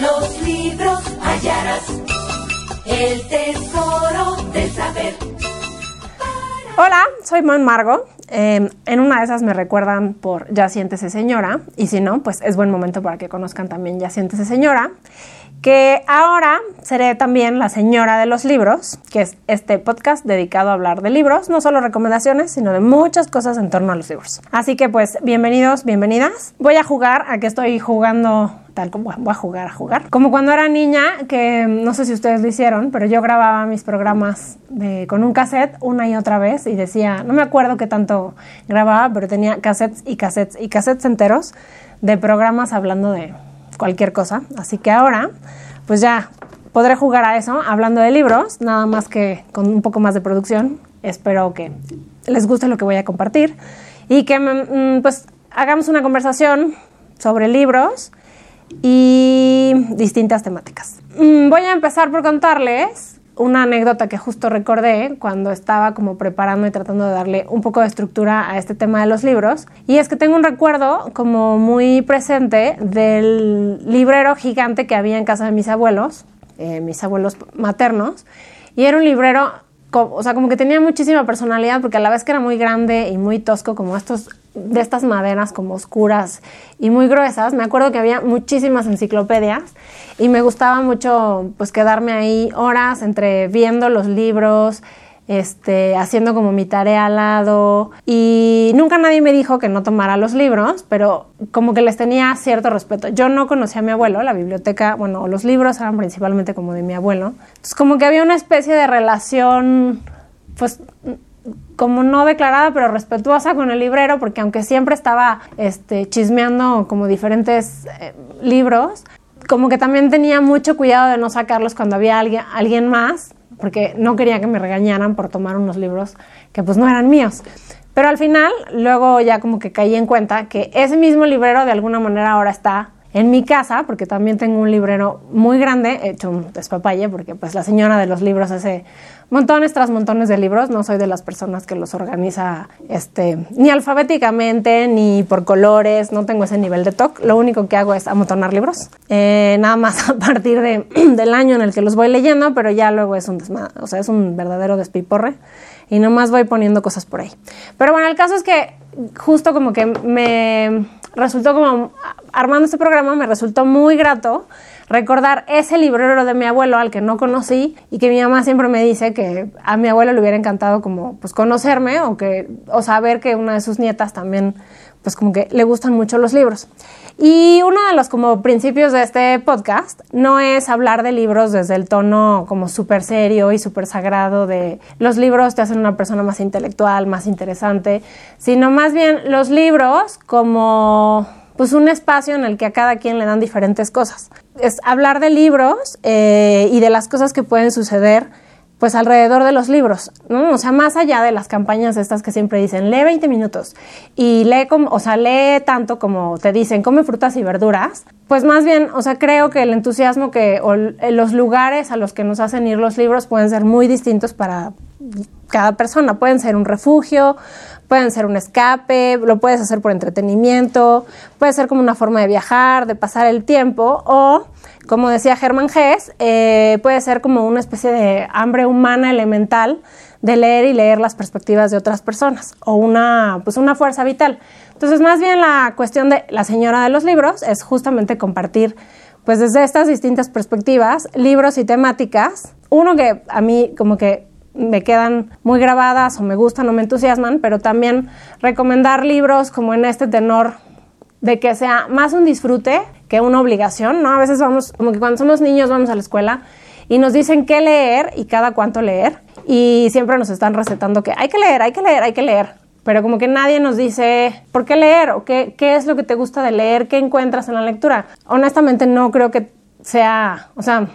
Los libros hallarás el tesoro del saber. Hola, soy Mon Margo. Eh, en una de esas me recuerdan por Ya siéntese señora, y si no, pues es buen momento para que conozcan también Ya siéntese señora, que ahora seré también la señora de los libros, que es este podcast dedicado a hablar de libros, no solo recomendaciones, sino de muchas cosas en torno a los libros. Así que pues bienvenidos, bienvenidas. Voy a jugar, a que estoy jugando tal como voy a jugar a jugar. Como cuando era niña, que no sé si ustedes lo hicieron, pero yo grababa mis programas con un cassette una y otra vez y decía, no me acuerdo qué tanto grababa, pero tenía cassettes y cassettes y cassettes enteros de programas hablando de cualquier cosa. Así que ahora, pues ya podré jugar a eso hablando de libros, nada más que con un poco más de producción. Espero que les guste lo que voy a compartir y que mm, pues hagamos una conversación sobre libros y distintas temáticas. Mm, voy a empezar por contarles una anécdota que justo recordé cuando estaba como preparando y tratando de darle un poco de estructura a este tema de los libros. Y es que tengo un recuerdo como muy presente del librero gigante que había en casa de mis abuelos, eh, mis abuelos maternos. Y era un librero o sea, como que tenía muchísima personalidad porque a la vez que era muy grande y muy tosco, como estos de estas maderas como oscuras y muy gruesas, me acuerdo que había muchísimas enciclopedias y me gustaba mucho pues quedarme ahí horas entre viendo los libros, este, haciendo como mi tarea al lado y nunca nadie me dijo que no tomara los libros, pero como que les tenía cierto respeto. Yo no conocía a mi abuelo, la biblioteca, bueno, los libros eran principalmente como de mi abuelo. Entonces como que había una especie de relación pues como no declarada, pero respetuosa con el librero, porque aunque siempre estaba este, chismeando como diferentes eh, libros, como que también tenía mucho cuidado de no sacarlos cuando había alguien, alguien más, porque no quería que me regañaran por tomar unos libros que pues no eran míos. Pero al final, luego ya como que caí en cuenta que ese mismo librero de alguna manera ahora está en mi casa, porque también tengo un librero muy grande, hecho un despapalle, porque pues la señora de los libros hace montones tras montones de libros, no soy de las personas que los organiza este, ni alfabéticamente, ni por colores, no tengo ese nivel de TOC, lo único que hago es amontonar libros, eh, nada más a partir de, del año en el que los voy leyendo, pero ya luego es un, o sea, es un verdadero despiporre. Y nomás voy poniendo cosas por ahí. Pero bueno, el caso es que justo como que me resultó como, armando este programa, me resultó muy grato recordar ese librero de mi abuelo al que no conocí y que mi mamá siempre me dice que a mi abuelo le hubiera encantado como pues conocerme o que o saber que una de sus nietas también pues como que le gustan mucho los libros. Y uno de los como principios de este podcast no es hablar de libros desde el tono como súper serio y súper sagrado de los libros te hacen una persona más intelectual, más interesante, sino más bien los libros como pues un espacio en el que a cada quien le dan diferentes cosas. Es hablar de libros eh, y de las cosas que pueden suceder pues alrededor de los libros, ¿no? O sea, más allá de las campañas estas que siempre dicen, lee 20 minutos y lee como, o sea, lee tanto como te dicen, come frutas y verduras, pues más bien, o sea, creo que el entusiasmo que o los lugares a los que nos hacen ir los libros pueden ser muy distintos para cada persona, pueden ser un refugio, pueden ser un escape, lo puedes hacer por entretenimiento, puede ser como una forma de viajar, de pasar el tiempo o como decía Germán Gess, eh, puede ser como una especie de hambre humana elemental de leer y leer las perspectivas de otras personas o una, pues una fuerza vital. Entonces, más bien la cuestión de la señora de los libros es justamente compartir, pues desde estas distintas perspectivas, libros y temáticas. Uno que a mí como que me quedan muy grabadas o me gustan o me entusiasman, pero también recomendar libros como en este tenor de que sea más un disfrute que una obligación, ¿no? A veces vamos, como que cuando somos niños vamos a la escuela y nos dicen qué leer y cada cuánto leer y siempre nos están recetando que hay que leer, hay que leer, hay que leer. Pero como que nadie nos dice por qué leer o qué, qué es lo que te gusta de leer, qué encuentras en la lectura. Honestamente no creo que sea, o sea,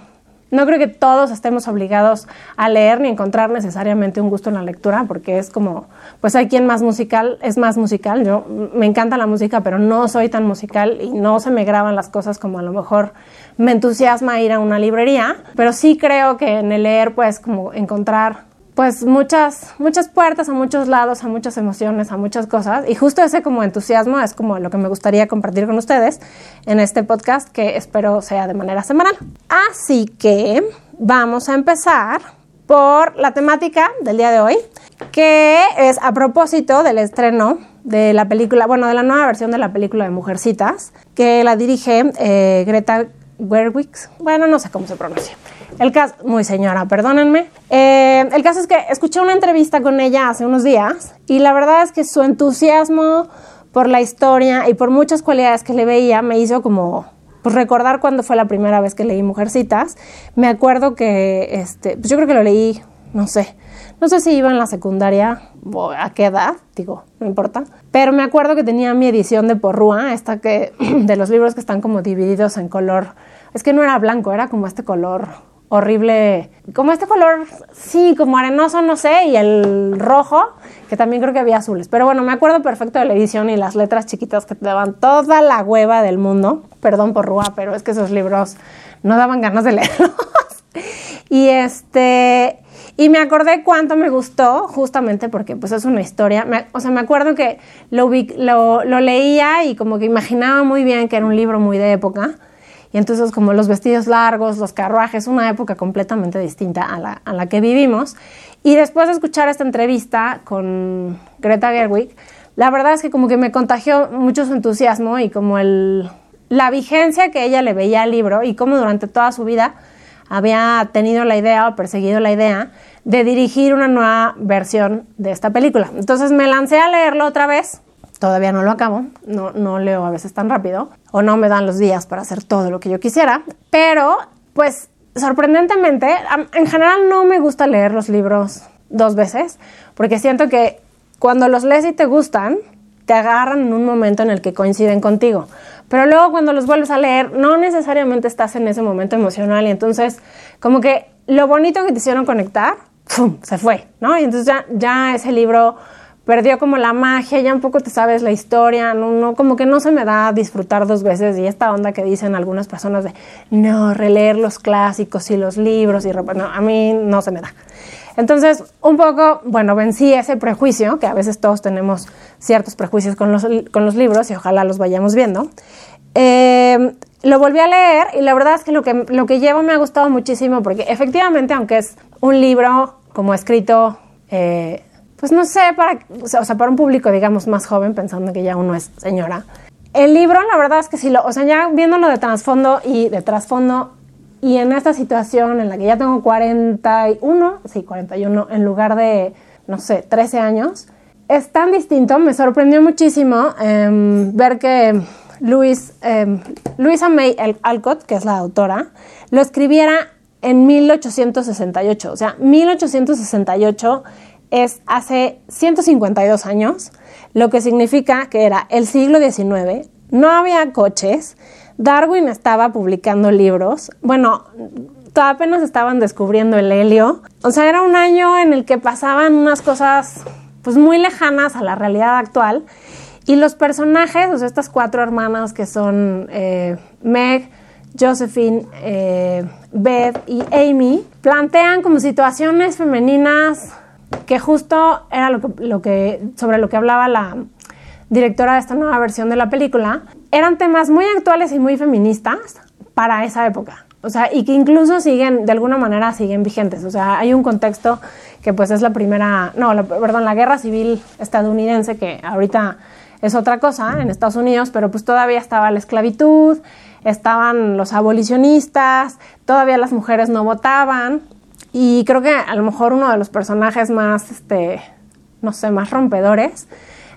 no creo que todos estemos obligados a leer ni encontrar necesariamente un gusto en la lectura, porque es como, pues hay quien más musical, es más musical. Yo me encanta la música, pero no soy tan musical y no se me graban las cosas como a lo mejor me entusiasma ir a una librería. Pero sí creo que en el leer, pues, como encontrar pues muchas, muchas puertas a muchos lados, a muchas emociones, a muchas cosas. Y justo ese como entusiasmo es como lo que me gustaría compartir con ustedes en este podcast que espero sea de manera semanal. Así que vamos a empezar por la temática del día de hoy, que es a propósito del estreno de la película, bueno, de la nueva versión de la película de Mujercitas, que la dirige eh, Greta Gerwig. Bueno, no sé cómo se pronuncia. El caso, muy señora, perdónenme. Eh, el caso es que escuché una entrevista con ella hace unos días y la verdad es que su entusiasmo por la historia y por muchas cualidades que le veía me hizo como pues, recordar cuando fue la primera vez que leí Mujercitas. Me acuerdo que, este, pues yo creo que lo leí, no sé, no sé si iba en la secundaria o a qué edad, digo, no importa. Pero me acuerdo que tenía mi edición de Porrúa, esta que, de los libros que están como divididos en color. Es que no era blanco, era como este color horrible, como este color, sí, como arenoso, no sé, y el rojo, que también creo que había azules. Pero bueno, me acuerdo perfecto de la edición y las letras chiquitas que te daban toda la hueva del mundo. Perdón por Rúa, pero es que esos libros no daban ganas de leerlos. y este, y me acordé cuánto me gustó, justamente porque pues es una historia. o sea, me acuerdo que lo, lo, lo leía y como que imaginaba muy bien que era un libro muy de época y entonces como los vestidos largos, los carruajes, una época completamente distinta a la, a la que vivimos. Y después de escuchar esta entrevista con Greta Gerwig, la verdad es que como que me contagió mucho su entusiasmo y como el, la vigencia que ella le veía al libro y cómo durante toda su vida había tenido la idea o perseguido la idea de dirigir una nueva versión de esta película. Entonces me lancé a leerlo otra vez todavía no lo acabo, no, no leo a veces tan rápido o no me dan los días para hacer todo lo que yo quisiera, pero pues sorprendentemente, en general no me gusta leer los libros dos veces, porque siento que cuando los lees y te gustan, te agarran en un momento en el que coinciden contigo. Pero luego cuando los vuelves a leer, no necesariamente estás en ese momento emocional y entonces como que lo bonito que te hicieron conectar, ¡pum! se fue, ¿no? Y entonces ya, ya ese libro perdió como la magia, ya un poco te sabes la historia, no, no, como que no se me da disfrutar dos veces y esta onda que dicen algunas personas de no, releer los clásicos y los libros y no, a mí no se me da. Entonces, un poco, bueno, vencí ese prejuicio, que a veces todos tenemos ciertos prejuicios con los, con los libros y ojalá los vayamos viendo. Eh, lo volví a leer y la verdad es que lo, que lo que llevo me ha gustado muchísimo porque efectivamente, aunque es un libro como escrito eh, pues no sé, para, o sea, para un público, digamos, más joven, pensando que ya uno es señora. El libro, la verdad es que sí, lo, o sea, ya viéndolo de trasfondo y de trasfondo, y en esta situación en la que ya tengo 41, sí, 41, en lugar de, no sé, 13 años, es tan distinto, me sorprendió muchísimo em, ver que Luis, eh, Luisa May Alcott, que es la autora, lo escribiera en 1868, o sea, 1868 es hace 152 años, lo que significa que era el siglo XIX, no había coches, Darwin estaba publicando libros, bueno, apenas estaban descubriendo el helio, o sea, era un año en el que pasaban unas cosas pues muy lejanas a la realidad actual. Y los personajes, o sea, estas cuatro hermanas que son eh, Meg, Josephine, eh, Beth y Amy, plantean como situaciones femeninas que justo era lo que, sobre lo que hablaba la directora de esta nueva versión de la película, eran temas muy actuales y muy feministas para esa época. O sea, y que incluso siguen, de alguna manera, siguen vigentes. O sea, hay un contexto que pues es la primera, no, perdón, la guerra civil estadounidense, que ahorita es otra cosa en Estados Unidos, pero pues todavía estaba la esclavitud, estaban los abolicionistas, todavía las mujeres no votaban, y creo que a lo mejor uno de los personajes más, este, no sé, más rompedores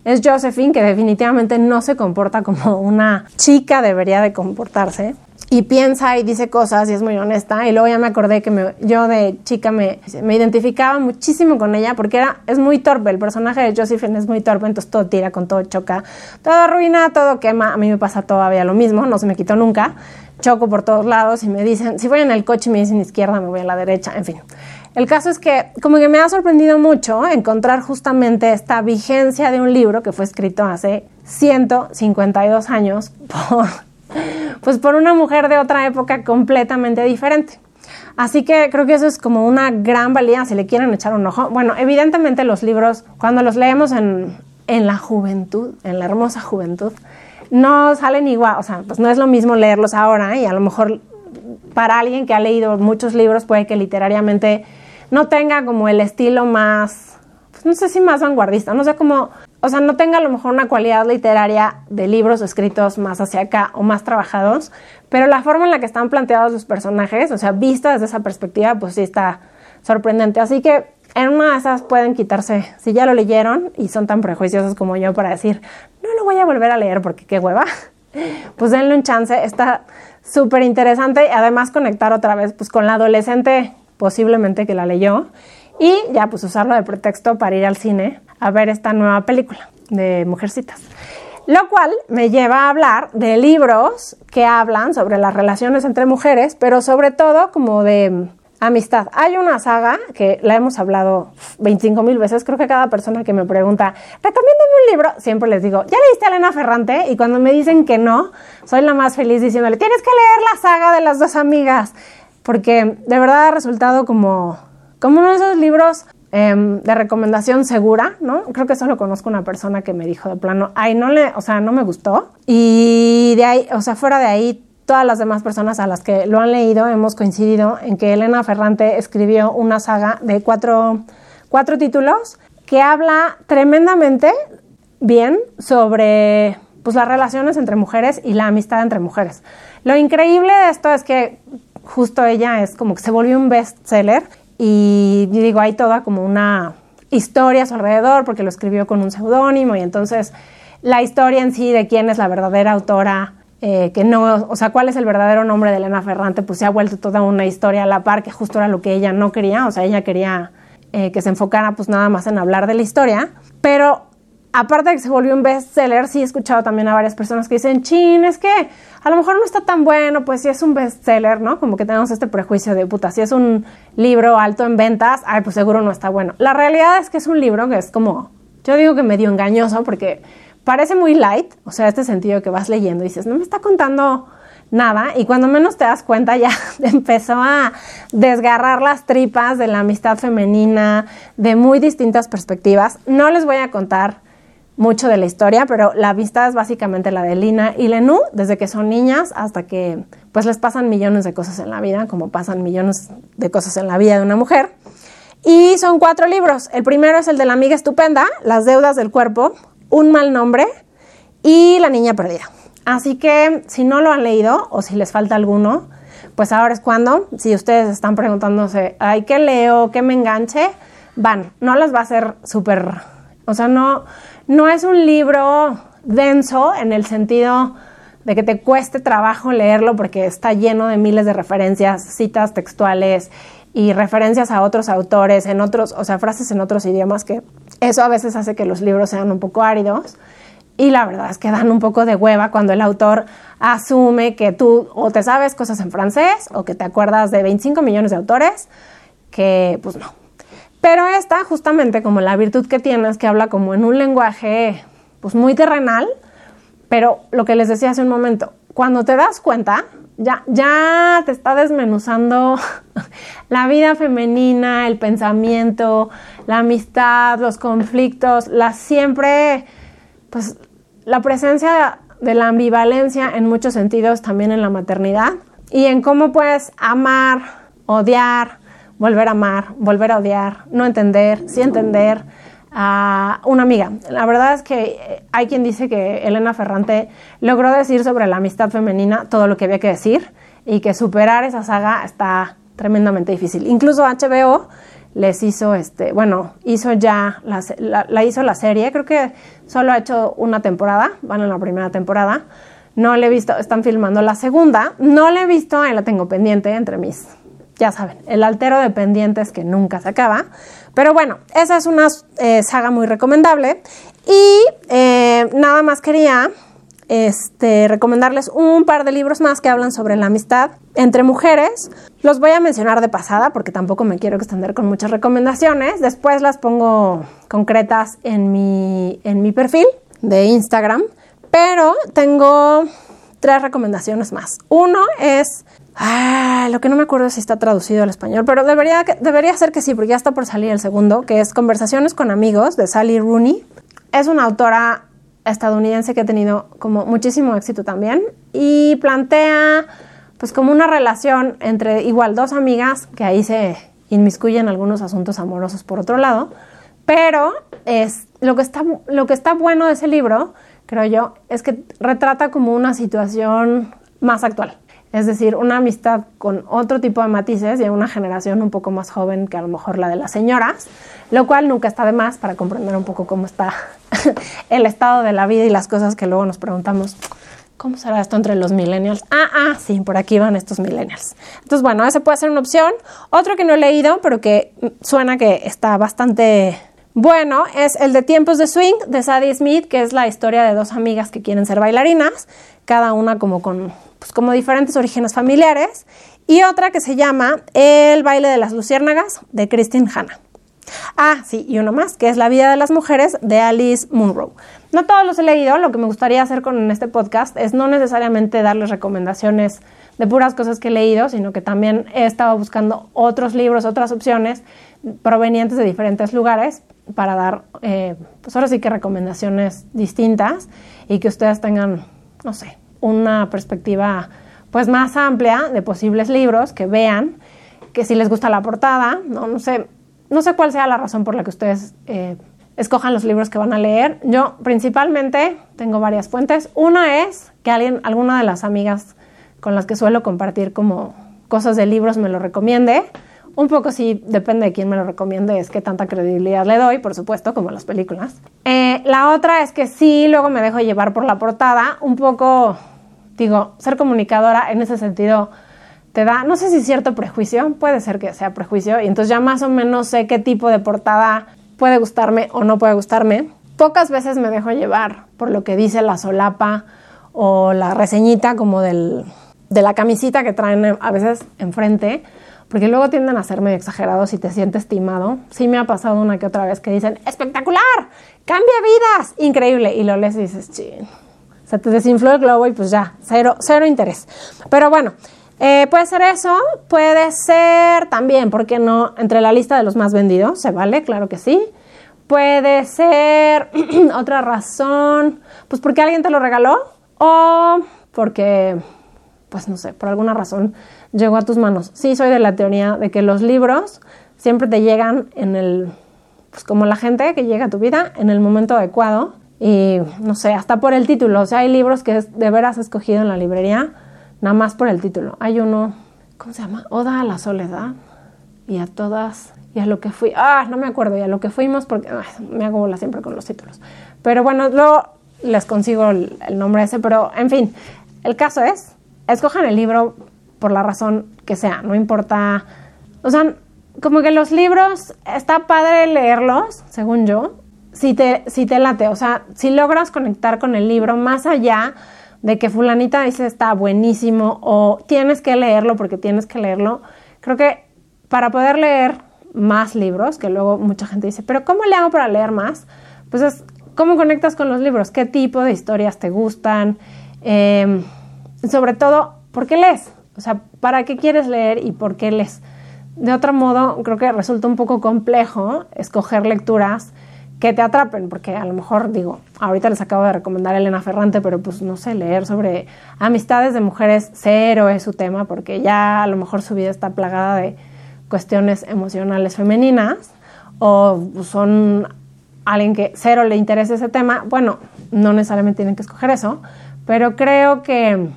es Josephine, que definitivamente no se comporta como una chica debería de comportarse. Y piensa y dice cosas y es muy honesta. Y luego ya me acordé que yo de chica me, me, identificaba muchísimo con ella porque era, es muy torpe. El personaje de Josephine es muy torpe, entonces todo tira con todo, choca, todo arruina, todo quema. A mí me pasa todavía lo mismo, no se me quitó nunca choco por todos lados y me dicen, si voy en el coche me dicen izquierda, me voy a la derecha, en fin. El caso es que como que me ha sorprendido mucho encontrar justamente esta vigencia de un libro que fue escrito hace 152 años por, pues por una mujer de otra época completamente diferente. Así que creo que eso es como una gran valía si le quieren echar un ojo. Bueno, evidentemente los libros, cuando los leemos en, en la juventud, en la hermosa juventud, no salen igual, o sea, pues no es lo mismo leerlos ahora y a lo mejor para alguien que ha leído muchos libros puede que literariamente no tenga como el estilo más, pues no sé si más vanguardista, no sé cómo, o sea, no tenga a lo mejor una cualidad literaria de libros escritos más hacia acá o más trabajados, pero la forma en la que están planteados los personajes, o sea, vista desde esa perspectiva, pues sí está sorprendente. Así que en una de esas pueden quitarse, si ya lo leyeron y son tan prejuiciosos como yo para decir, no lo voy a volver a leer porque qué hueva, pues denle un chance, está súper interesante y además conectar otra vez pues con la adolescente posiblemente que la leyó y ya pues usarlo de pretexto para ir al cine a ver esta nueva película de Mujercitas. Lo cual me lleva a hablar de libros que hablan sobre las relaciones entre mujeres, pero sobre todo como de Amistad. Hay una saga que la hemos hablado 25 mil veces. Creo que cada persona que me pregunta, recomiéndame un libro, siempre les digo, ¿ya leíste a Elena Ferrante? Y cuando me dicen que no, soy la más feliz diciéndole, tienes que leer la saga de las dos amigas. Porque de verdad ha resultado como, como uno de esos libros em, de recomendación segura, ¿no? Creo que solo conozco una persona que me dijo de plano, ay, no le, o sea, no me gustó. Y de ahí, o sea, fuera de ahí, todas las demás personas a las que lo han leído hemos coincidido en que Elena Ferrante escribió una saga de cuatro, cuatro títulos que habla tremendamente bien sobre pues, las relaciones entre mujeres y la amistad entre mujeres. Lo increíble de esto es que justo ella es como que se volvió un bestseller y digo, hay toda como una historia a su alrededor porque lo escribió con un seudónimo y entonces la historia en sí de quién es la verdadera autora eh, que no, o sea, cuál es el verdadero nombre de Elena Ferrante, pues se ha vuelto toda una historia a la par, que justo era lo que ella no quería, o sea, ella quería eh, que se enfocara pues nada más en hablar de la historia, pero aparte de que se volvió un bestseller, sí he escuchado también a varias personas que dicen, chin, es que a lo mejor no está tan bueno, pues si es un bestseller, ¿no? Como que tenemos este prejuicio de, puta, si es un libro alto en ventas, ay, pues seguro no está bueno. La realidad es que es un libro que es como, yo digo que medio engañoso, porque parece muy light, o sea, este sentido que vas leyendo y dices, no me está contando nada y cuando menos te das cuenta ya empezó a desgarrar las tripas de la amistad femenina de muy distintas perspectivas. No les voy a contar mucho de la historia, pero la amistad es básicamente la de Lina y Lenú, desde que son niñas hasta que pues les pasan millones de cosas en la vida, como pasan millones de cosas en la vida de una mujer. Y son cuatro libros. El primero es el de la amiga estupenda, Las deudas del cuerpo, un mal nombre y La niña perdida. Así que si no lo han leído o si les falta alguno, pues ahora es cuando, si ustedes están preguntándose, ay, ¿qué leo? ¿Qué me enganche? Van, no les va a ser súper, o sea, no, no es un libro denso en el sentido de que te cueste trabajo leerlo porque está lleno de miles de referencias, citas textuales y referencias a otros autores, en otros, o sea, frases en otros idiomas, que eso a veces hace que los libros sean un poco áridos. Y la verdad es que dan un poco de hueva cuando el autor asume que tú o te sabes cosas en francés o que te acuerdas de 25 millones de autores, que pues no. Pero esta, justamente como la virtud que tiene es que habla como en un lenguaje pues muy terrenal, pero lo que les decía hace un momento, cuando te das cuenta, ya, ya te está desmenuzando la vida femenina, el pensamiento, la amistad, los conflictos, la siempre, pues la presencia de la ambivalencia en muchos sentidos también en la maternidad y en cómo puedes amar, odiar, volver a amar, volver a odiar, no entender, sí entender a una amiga. La verdad es que hay quien dice que Elena Ferrante logró decir sobre la amistad femenina todo lo que había que decir y que superar esa saga está tremendamente difícil. Incluso HBO les hizo, este, bueno, hizo ya, la, hizo la serie, creo que solo ha hecho una temporada, van en la primera temporada. No le he visto, están filmando la segunda, no le he visto, ahí la tengo pendiente entre mis, ya saben, el altero de pendientes que nunca se acaba. Pero bueno, esa es una eh, saga muy recomendable. Y eh, nada más quería este, recomendarles un par de libros más que hablan sobre la amistad entre mujeres. Los voy a mencionar de pasada porque tampoco me quiero extender con muchas recomendaciones. Después las pongo concretas en mi, en mi perfil de Instagram. Pero tengo tres recomendaciones más. Uno es Ah, lo que no me acuerdo es si está traducido al español, pero debería, debería ser que sí, porque ya está por salir el segundo, que es Conversaciones con amigos de Sally Rooney. Es una autora estadounidense que ha tenido como muchísimo éxito también y plantea pues como una relación entre igual dos amigas que ahí se inmiscuyen algunos asuntos amorosos por otro lado, pero es lo que está lo que está bueno de ese libro, creo yo, es que retrata como una situación más actual. Es decir, una amistad con otro tipo de matices y una generación un poco más joven que a lo mejor la de las señoras, lo cual nunca está de más para comprender un poco cómo está el estado de la vida y las cosas que luego nos preguntamos. ¿Cómo será esto entre los millennials? Ah, ah, sí, por aquí van estos millennials. Entonces, bueno, ese puede ser una opción. Otro que no he leído, pero que suena que está bastante bueno, es el de Tiempos de Swing de Sadie Smith, que es la historia de dos amigas que quieren ser bailarinas, cada una como con pues, como diferentes orígenes familiares. Y otra que se llama El baile de las luciérnagas de Christine Hanna. Ah, sí, y uno más, que es La vida de las mujeres de Alice Munro. No todos los he leído, lo que me gustaría hacer con este podcast es no necesariamente darles recomendaciones de puras cosas que he leído, sino que también he estado buscando otros libros, otras opciones provenientes de diferentes lugares para dar, eh, pues ahora sí que recomendaciones distintas y que ustedes tengan, no sé, una perspectiva pues más amplia de posibles libros, que vean, que si les gusta la portada, no, no sé, no sé cuál sea la razón por la que ustedes eh, escojan los libros que van a leer. Yo principalmente tengo varias fuentes. Una es que alguien, alguna de las amigas con las que suelo compartir como cosas de libros me lo recomiende. Un poco sí, depende de quién me lo recomiende, es que tanta credibilidad le doy, por supuesto, como las películas. Eh, la otra es que sí, luego me dejo llevar por la portada, un poco, digo, ser comunicadora en ese sentido te da, no sé si cierto prejuicio, puede ser que sea prejuicio, y entonces ya más o menos sé qué tipo de portada puede gustarme o no puede gustarme. Pocas veces me dejo llevar por lo que dice la solapa o la reseñita como del, de la camisita que traen a veces enfrente porque luego tienden a ser medio exagerados y te sientes estimado. Sí me ha pasado una que otra vez que dicen, espectacular, cambia vidas, increíble, y lo lees dices, ching, se te desinfló el globo y pues ya, cero, cero interés. Pero bueno, eh, puede ser eso, puede ser también, ¿por qué no? Entre la lista de los más vendidos, se vale, claro que sí. Puede ser otra razón, pues porque alguien te lo regaló o porque, pues no sé, por alguna razón llegó a tus manos. Sí, soy de la teoría de que los libros siempre te llegan en el, pues como la gente que llega a tu vida, en el momento adecuado. Y no sé, hasta por el título. O sea, hay libros que de veras escogido en la librería, nada más por el título. Hay uno, ¿cómo se llama? Oda a la soledad. Y a todas, y a lo que fui. Ah, no me acuerdo, y a lo que fuimos, porque me hago bola siempre con los títulos. Pero bueno, luego les consigo el, el nombre ese, pero en fin, el caso es, escojan el libro por la razón que sea, no importa, o sea, como que los libros, está padre leerlos, según yo, si te, si te late, o sea, si logras conectar con el libro más allá de que fulanita dice está buenísimo o tienes que leerlo porque tienes que leerlo, creo que para poder leer más libros, que luego mucha gente dice, pero ¿cómo le hago para leer más? Pues es, ¿cómo conectas con los libros? ¿Qué tipo de historias te gustan? Eh, sobre todo, ¿por qué lees? O sea, ¿para qué quieres leer y por qué lees? De otro modo, creo que resulta un poco complejo escoger lecturas que te atrapen, porque a lo mejor digo, ahorita les acabo de recomendar a Elena Ferrante, pero pues no sé, leer sobre amistades de mujeres cero es su tema, porque ya a lo mejor su vida está plagada de cuestiones emocionales femeninas, o son alguien que cero le interesa ese tema, bueno, no necesariamente tienen que escoger eso, pero creo que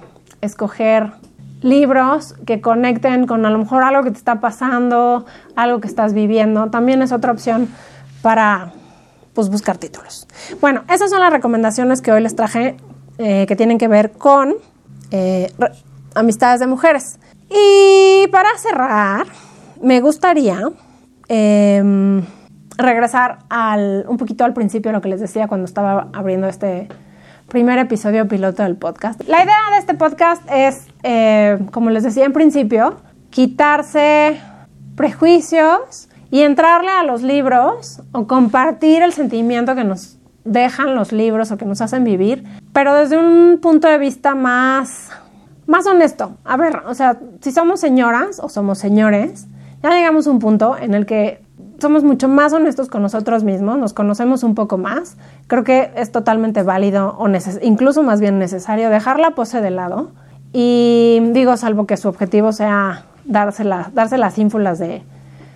escoger libros que conecten con a lo mejor algo que te está pasando, algo que estás viviendo, también es otra opción para pues, buscar títulos. Bueno, esas son las recomendaciones que hoy les traje eh, que tienen que ver con eh, amistades de mujeres. Y para cerrar, me gustaría em, regresar al, un poquito al principio de lo que les decía cuando estaba abriendo este primer episodio piloto del podcast. La idea de este podcast es, eh, como les decía en principio, quitarse prejuicios y entrarle a los libros o compartir el sentimiento que nos dejan los libros o que nos hacen vivir, pero desde un punto de vista más, más honesto. A ver, o sea, si somos señoras o somos señores, ya llegamos a un punto en el que somos mucho más honestos con nosotros mismos, nos conocemos un poco más. Creo que es totalmente válido o incluso más bien necesario dejar la pose de lado. Y digo, salvo que su objetivo sea darse, darse las ínfulas de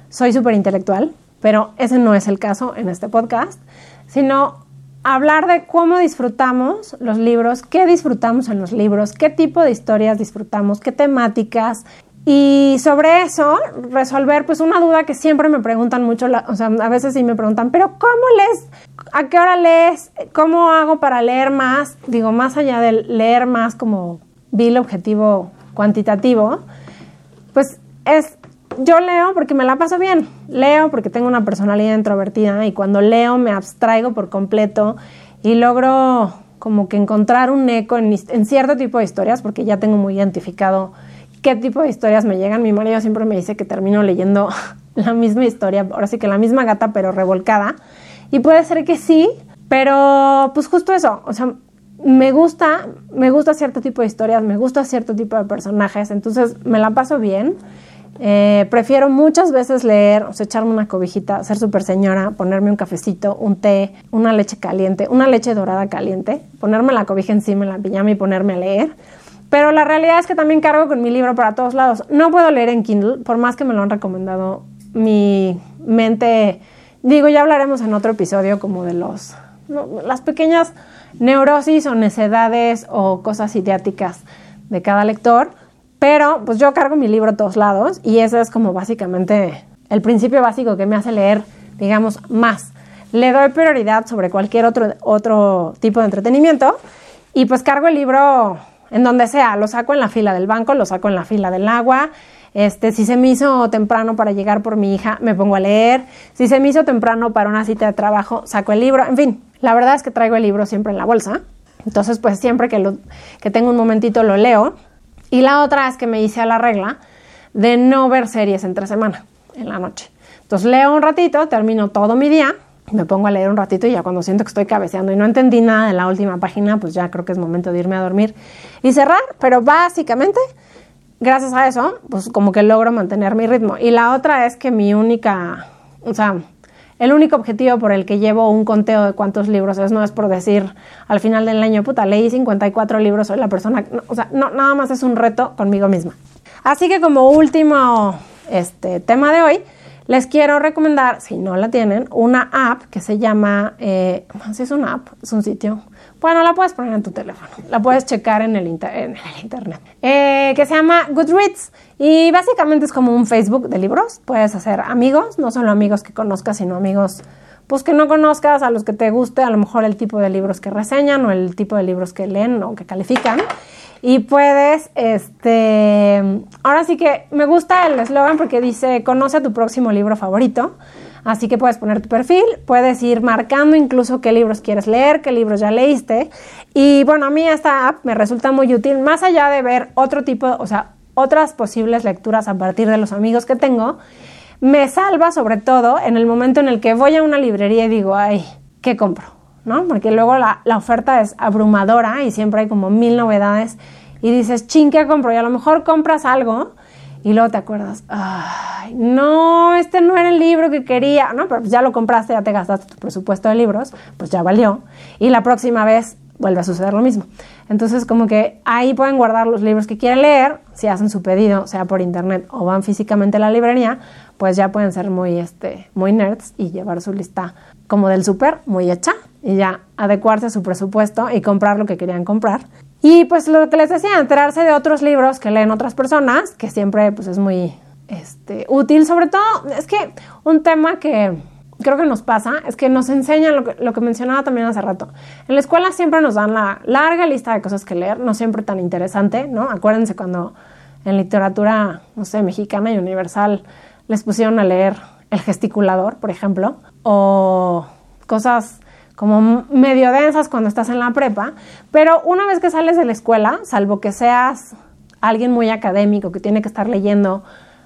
soy súper intelectual, pero ese no es el caso en este podcast, sino hablar de cómo disfrutamos los libros, qué disfrutamos en los libros, qué tipo de historias disfrutamos, qué temáticas. Y sobre eso, resolver pues una duda que siempre me preguntan mucho, o sea, a veces sí me preguntan, pero ¿cómo lees? ¿A qué hora lees? ¿Cómo hago para leer más? Digo, más allá de leer más como vi el objetivo cuantitativo, pues es yo leo porque me la paso bien, leo porque tengo una personalidad introvertida y cuando leo me abstraigo por completo y logro como que encontrar un eco en, cierto tipo de historias porque ya tengo muy identificado qué tipo de historias me llegan. Mi marido siempre me dice que termino leyendo la misma historia, ahora sí que la misma gata pero revolcada y puede ser que sí, pero pues justo eso, o sea, me gusta, me gusta cierto tipo de historias, me gusta cierto tipo de personajes, entonces me la paso bien. Eh, prefiero muchas veces leer, o sea, echarme una cobijita, ser súper señora, ponerme un cafecito, un té, una leche caliente, una leche dorada caliente, ponerme la cobija encima en la pijama y ponerme a leer. Pero la realidad es que también cargo con mi libro para todos lados. No puedo leer en Kindle, por más que me lo han recomendado. Mi mente, digo, ya hablaremos en otro episodio como de los, las pequeñas neurosis o necedades o cosas idiáticas de cada lector pero pues yo cargo mi libro a todos lados y ese es como básicamente el principio básico que me hace leer, digamos, más. Le doy prioridad sobre cualquier otro, otro tipo de entretenimiento y pues cargo el libro en donde sea, lo saco en la fila del banco, lo saco en la fila del agua. Este, si se me hizo temprano para llegar por mi hija, me pongo a leer. Si se me hizo temprano para una cita de trabajo, saco el libro. En fin, la verdad es que traigo el libro siempre en la bolsa. Entonces, pues siempre que, lo, que tengo un momentito lo leo. Y la otra es que me hice a la regla de no ver series entre semana, en la noche. Entonces leo un ratito, termino todo mi día, me pongo a leer un ratito y ya cuando siento que estoy cabeceando y no entendí nada de la última página, pues ya creo que es momento de irme a dormir y cerrar. Pero básicamente, gracias a eso, pues como que logro mantener mi ritmo. Y la otra es que mi única, o sea, el único objetivo por el que llevo un conteo de cuántos libros es, no es por decir al final del año, puta, leí 54 libros, soy la persona, o sea, no, nada más es un reto conmigo misma. Así que como último este, tema de hoy, les quiero recomendar, si no la tienen, una app que se llama, eh, si es una app, es un sitio, bueno, la puedes poner en tu teléfono, la puedes checar en el, internet, eh, que se llama Goodreads y básicamente es como un Facebook de libros. Puedes hacer amigos, no solo amigos que conozcas, sino amigos pues que no conozcas, a los que te guste a lo mejor el tipo de libros que reseñan o el tipo de libros que leen o que califican. Y puedes, este, ahora sí que me gusta el eslogan porque dice, conoce a tu próximo libro favorito. Así que puedes poner tu perfil, puedes ir marcando incluso qué libros quieres leer, qué libros ya leíste. Y bueno, a mí esta app me resulta muy útil, más allá de ver otro tipo, o sea, otras posibles lecturas a partir de los amigos que tengo, me salva sobre todo en el momento en el que voy a una librería y digo, ay, ¿qué compro? ¿No? Porque luego la, la oferta es abrumadora y siempre hay como mil novedades y dices, ching, ¿qué compro? Y a lo mejor compras algo y luego te acuerdas, ay, no, este no era el libro que quería, ¿no? Pero pues ya lo compraste, ya te gastaste tu presupuesto de libros, pues ya valió. Y la próxima vez vuelve a suceder lo mismo. Entonces, como que ahí pueden guardar los libros que quieren leer, si hacen su pedido, sea por internet o van físicamente a la librería, pues ya pueden ser muy, este, muy nerds y llevar su lista como del súper, muy hecha, y ya adecuarse a su presupuesto y comprar lo que querían comprar y pues lo que les decía, enterarse de otros libros que leen otras personas, que siempre pues es muy este, útil. Sobre todo, es que un tema que creo que nos pasa es que nos enseñan lo que, lo que mencionaba también hace rato. En la escuela siempre nos dan la larga lista de cosas que leer, no siempre tan interesante, ¿no? Acuérdense cuando en literatura, no sé, mexicana y universal les pusieron a leer El gesticulador, por ejemplo, o cosas como medio densas cuando estás en la prepa, pero una vez que sales de la escuela, salvo que seas alguien muy académico que tiene que estar leyendo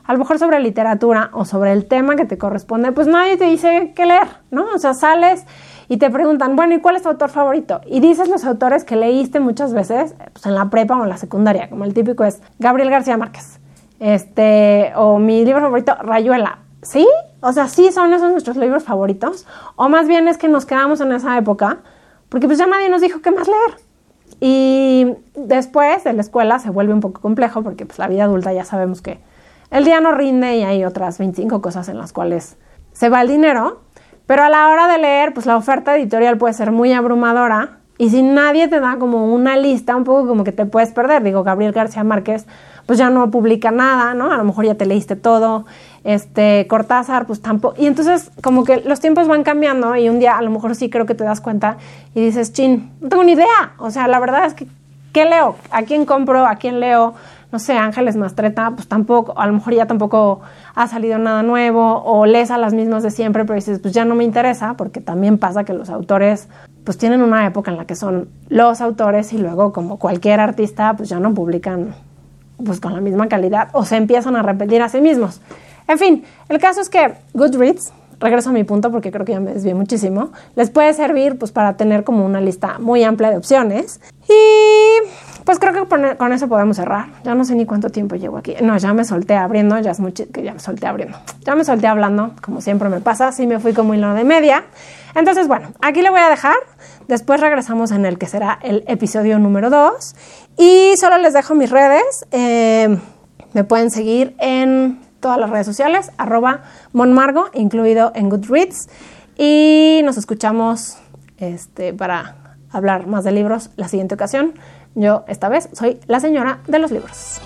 a lo mejor sobre literatura o sobre el tema que te corresponde, pues nadie te dice qué leer, ¿no? O sea, sales y te preguntan, bueno, ¿y cuál es tu autor favorito? Y dices los autores que leíste muchas veces pues, en la prepa o en la secundaria, como el típico es Gabriel García Márquez. Este, o mi libro favorito, Rayuela. ¿Sí? O sea, sí son esos nuestros libros favoritos. O más bien es que nos quedamos en esa época porque pues ya nadie nos dijo qué más leer. Y después de la escuela se vuelve un poco complejo porque pues la vida adulta ya sabemos que el día no rinde y hay otras 25 cosas en las cuales se va el dinero. Pero a la hora de leer, pues la oferta editorial puede ser muy abrumadora y si nadie te da como una lista, un poco como que te puedes perder. Digo, Gabriel García Márquez, pues ya no publica nada, ¿no? A lo mejor ya te leíste todo. Este, Cortázar, pues tampoco. Y entonces, como que los tiempos van cambiando y un día a lo mejor sí creo que te das cuenta y dices, chin, no tengo ni idea. O sea, la verdad es que, ¿qué leo? ¿A quién compro? ¿A quién leo? no sé, Ángeles Mastreta, pues tampoco, a lo mejor ya tampoco ha salido nada nuevo, o lees a las mismas de siempre, pero dices, pues ya no me interesa, porque también pasa que los autores pues tienen una época en la que son los autores y luego como cualquier artista pues ya no publican pues con la misma calidad o se empiezan a repetir a sí mismos. En fin, el caso es que Goodreads, regreso a mi punto porque creo que ya me desvié muchísimo, les puede servir pues para tener como una lista muy amplia de opciones y pues creo que con eso podemos cerrar. Ya no sé ni cuánto tiempo llevo aquí. No, ya me solté abriendo, ya es mucho que ya me solté abriendo. Ya me solté hablando, como siempre me pasa, sí me fui como hilo de media. Entonces, bueno, aquí le voy a dejar. Después regresamos en el que será el episodio número 2. Y solo les dejo mis redes. Eh, me pueden seguir en todas las redes sociales, arroba monmargo, incluido en Goodreads. Y nos escuchamos este, para hablar más de libros la siguiente ocasión. Yo esta vez soy la señora de los libros.